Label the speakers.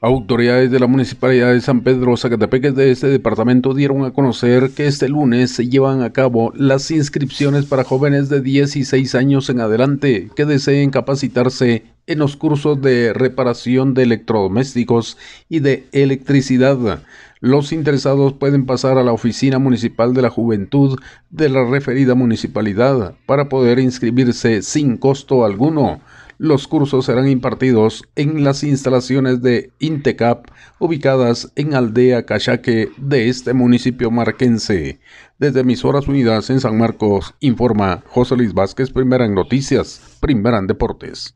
Speaker 1: Autoridades de la Municipalidad de San Pedro Zacatepec de este departamento dieron a conocer que este lunes se llevan a cabo las inscripciones para jóvenes de 16 años en adelante que deseen capacitarse en los cursos de reparación de electrodomésticos y de electricidad. Los interesados pueden pasar a la Oficina Municipal de la Juventud de la referida municipalidad para poder inscribirse sin costo alguno. Los cursos serán impartidos en las instalaciones de Intecap, ubicadas en Aldea Cachaque de este municipio marquense. Desde Emisoras Unidas en San Marcos, informa José Luis Vázquez, primera en noticias, primera en deportes.